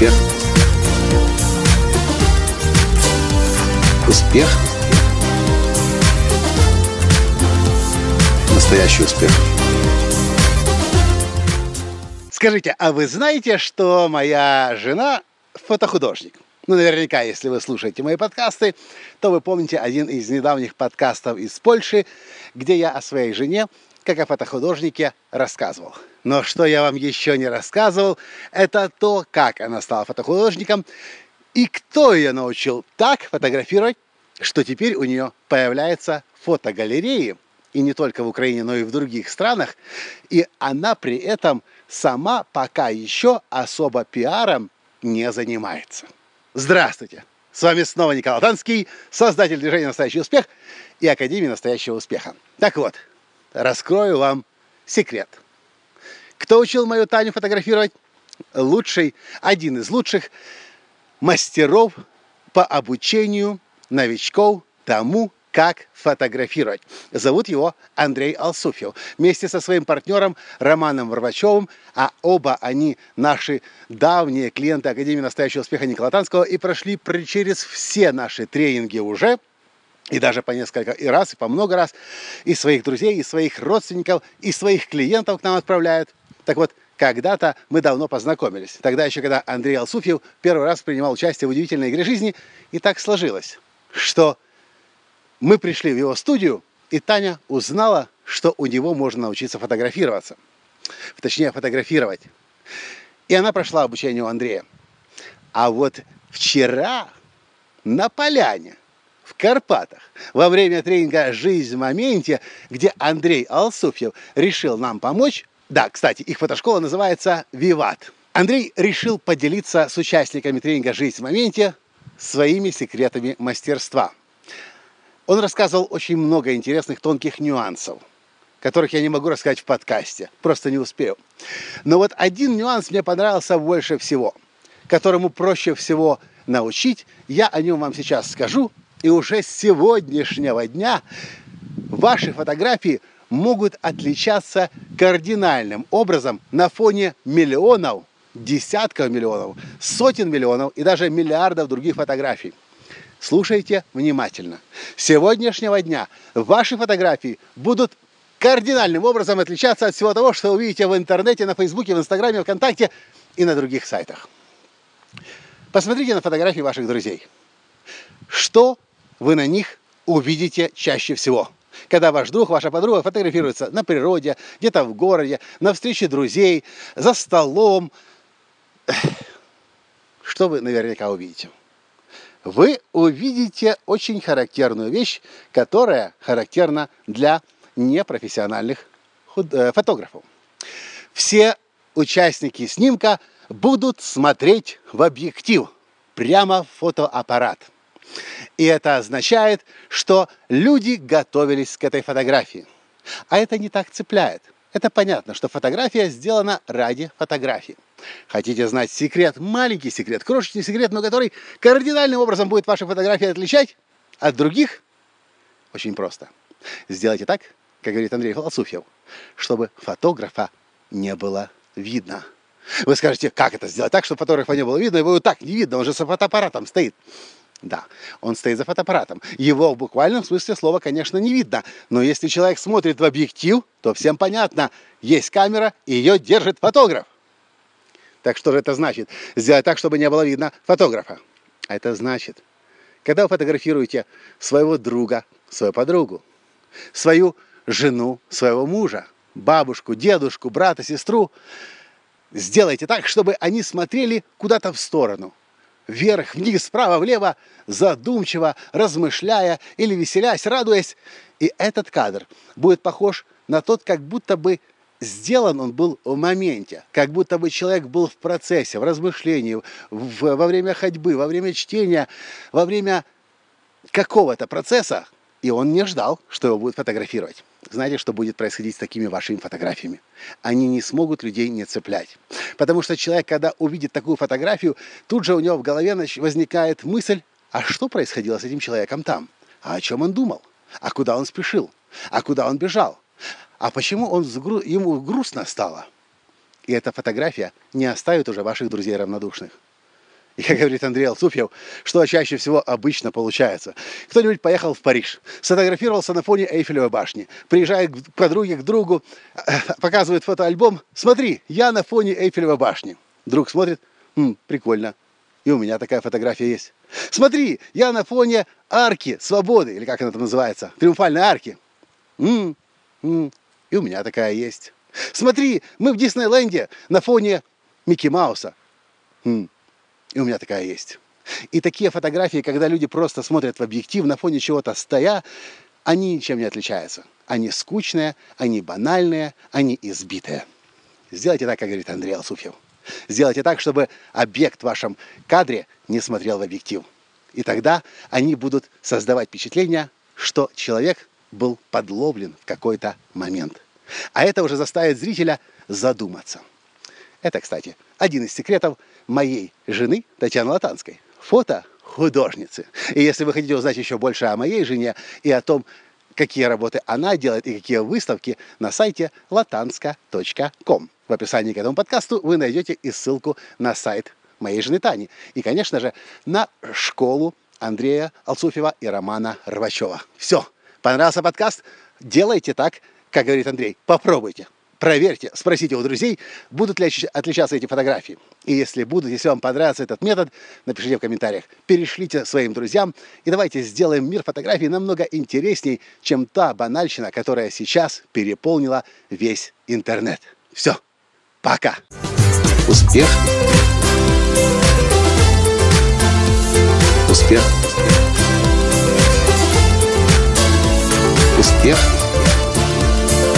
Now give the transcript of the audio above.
Успех. Успех. Настоящий успех. Скажите, а вы знаете, что моя жена фотохудожник? Ну, наверняка, если вы слушаете мои подкасты, то вы помните один из недавних подкастов из Польши, где я о своей жене, как о фотохудожнике, рассказывал. Но что я вам еще не рассказывал, это то, как она стала фотохудожником и кто ее научил так фотографировать, что теперь у нее появляются фотогалереи, и не только в Украине, но и в других странах, и она при этом сама пока еще особо пиаром не занимается. Здравствуйте! С вами снова Николай Танский, создатель движения «Настоящий успех» и Академии настоящего успеха. Так вот, раскрою вам секрет. Кто учил мою Таню фотографировать? Лучший, один из лучших мастеров по обучению новичков тому, как фотографировать. Зовут его Андрей Алсуфьев. Вместе со своим партнером Романом Варвачевым, а оба они наши давние клиенты Академии настоящего успеха Николая Танского и прошли через все наши тренинги уже, и даже по несколько и раз, и по много раз, и своих друзей, и своих родственников, и своих клиентов к нам отправляют. Так вот, когда-то мы давно познакомились. Тогда еще, когда Андрей Алсуфьев первый раз принимал участие в удивительной игре жизни, и так сложилось, что мы пришли в его студию, и Таня узнала, что у него можно научиться фотографироваться. Точнее, фотографировать. И она прошла обучение у Андрея. А вот вчера на поляне в Карпатах во время тренинга «Жизнь в моменте», где Андрей Алсуфьев решил нам помочь, да, кстати, их фотошкола называется «Виват». Андрей решил поделиться с участниками тренинга «Жизнь в моменте» своими секретами мастерства – он рассказывал очень много интересных тонких нюансов, которых я не могу рассказать в подкасте, просто не успею. Но вот один нюанс мне понравился больше всего, которому проще всего научить. Я о нем вам сейчас скажу, и уже с сегодняшнего дня ваши фотографии могут отличаться кардинальным образом на фоне миллионов, десятков миллионов, сотен миллионов и даже миллиардов других фотографий. Слушайте внимательно. С сегодняшнего дня ваши фотографии будут кардинальным образом отличаться от всего того, что вы увидите в интернете, на Фейсбуке, в Инстаграме, ВКонтакте и на других сайтах. Посмотрите на фотографии ваших друзей. Что вы на них увидите чаще всего? Когда ваш друг, ваша подруга фотографируется на природе, где-то в городе, на встрече друзей, за столом. Что вы наверняка увидите? вы увидите очень характерную вещь, которая характерна для непрофессиональных э, фотографов. Все участники снимка будут смотреть в объектив, прямо в фотоаппарат. И это означает, что люди готовились к этой фотографии. А это не так цепляет. Это понятно, что фотография сделана ради фотографии. Хотите знать секрет, маленький секрет, крошечный секрет, но который кардинальным образом будет ваши фотографии отличать от других? Очень просто. Сделайте так, как говорит Андрей Философьев, чтобы фотографа не было видно. Вы скажете, как это сделать так, чтобы фотографа не было видно? Его так не видно, он же с фотоаппаратом стоит. Да, он стоит за фотоаппаратом. Его в буквальном смысле слова, конечно, не видно. Но если человек смотрит в объектив, то всем понятно, есть камера, и ее держит фотограф. Так что же это значит? Сделать так, чтобы не было видно фотографа. А это значит, когда вы фотографируете своего друга, свою подругу, свою жену, своего мужа, бабушку, дедушку, брата, сестру, сделайте так, чтобы они смотрели куда-то в сторону. Вверх, вниз, справа, влево, задумчиво, размышляя или веселясь, радуясь. И этот кадр будет похож на тот, как будто бы сделан он был в моменте, как будто бы человек был в процессе, в размышлении, в, во время ходьбы, во время чтения, во время какого-то процесса, и он не ждал, что его будут фотографировать. Знаете, что будет происходить с такими вашими фотографиями? Они не смогут людей не цеплять. Потому что человек, когда увидит такую фотографию, тут же у него в голове возникает мысль, а что происходило с этим человеком там? А о чем он думал? А куда он спешил? А куда он бежал? А почему он ему грустно стало? И эта фотография не оставит уже ваших друзей равнодушных. И, как говорит Андрей Алсуфьев, что чаще всего обычно получается. Кто-нибудь поехал в Париж, сфотографировался на фоне Эйфелевой башни, приезжает к подруге, к другу, показывает фотоальбом. Смотри, я на фоне Эйфелевой башни. Друг смотрит, М, прикольно. И у меня такая фотография есть. Смотри, я на фоне арки свободы, или как она там называется, триумфальной арки. М, м, и у меня такая есть. Смотри, мы в Диснейленде на фоне Микки Мауса. И у меня такая есть. И такие фотографии, когда люди просто смотрят в объектив на фоне чего-то стоя, они ничем не отличаются. Они скучные, они банальные, они избитые. Сделайте так, как говорит Андрей Алсуфьев. Сделайте так, чтобы объект в вашем кадре не смотрел в объектив. И тогда они будут создавать впечатление, что человек был подловлен в какой-то момент. А это уже заставит зрителя задуматься. Это, кстати, один из секретов моей жены Татьяны Латанской. Фото художницы. И если вы хотите узнать еще больше о моей жене и о том, какие работы она делает и какие выставки, на сайте latanska.com. В описании к этому подкасту вы найдете и ссылку на сайт моей жены Тани. И, конечно же, на школу Андрея Алсуфьева и Романа Рвачева. Все. Понравился подкаст? Делайте так, как говорит Андрей. Попробуйте. Проверьте, спросите у друзей, будут ли отличаться эти фотографии. И если будут, если вам понравится этот метод, напишите в комментариях, перешлите своим друзьям, и давайте сделаем мир фотографий намного интересней, чем та банальщина, которая сейчас переполнила весь интернет. Все, пока! Успех! Успех! Успех!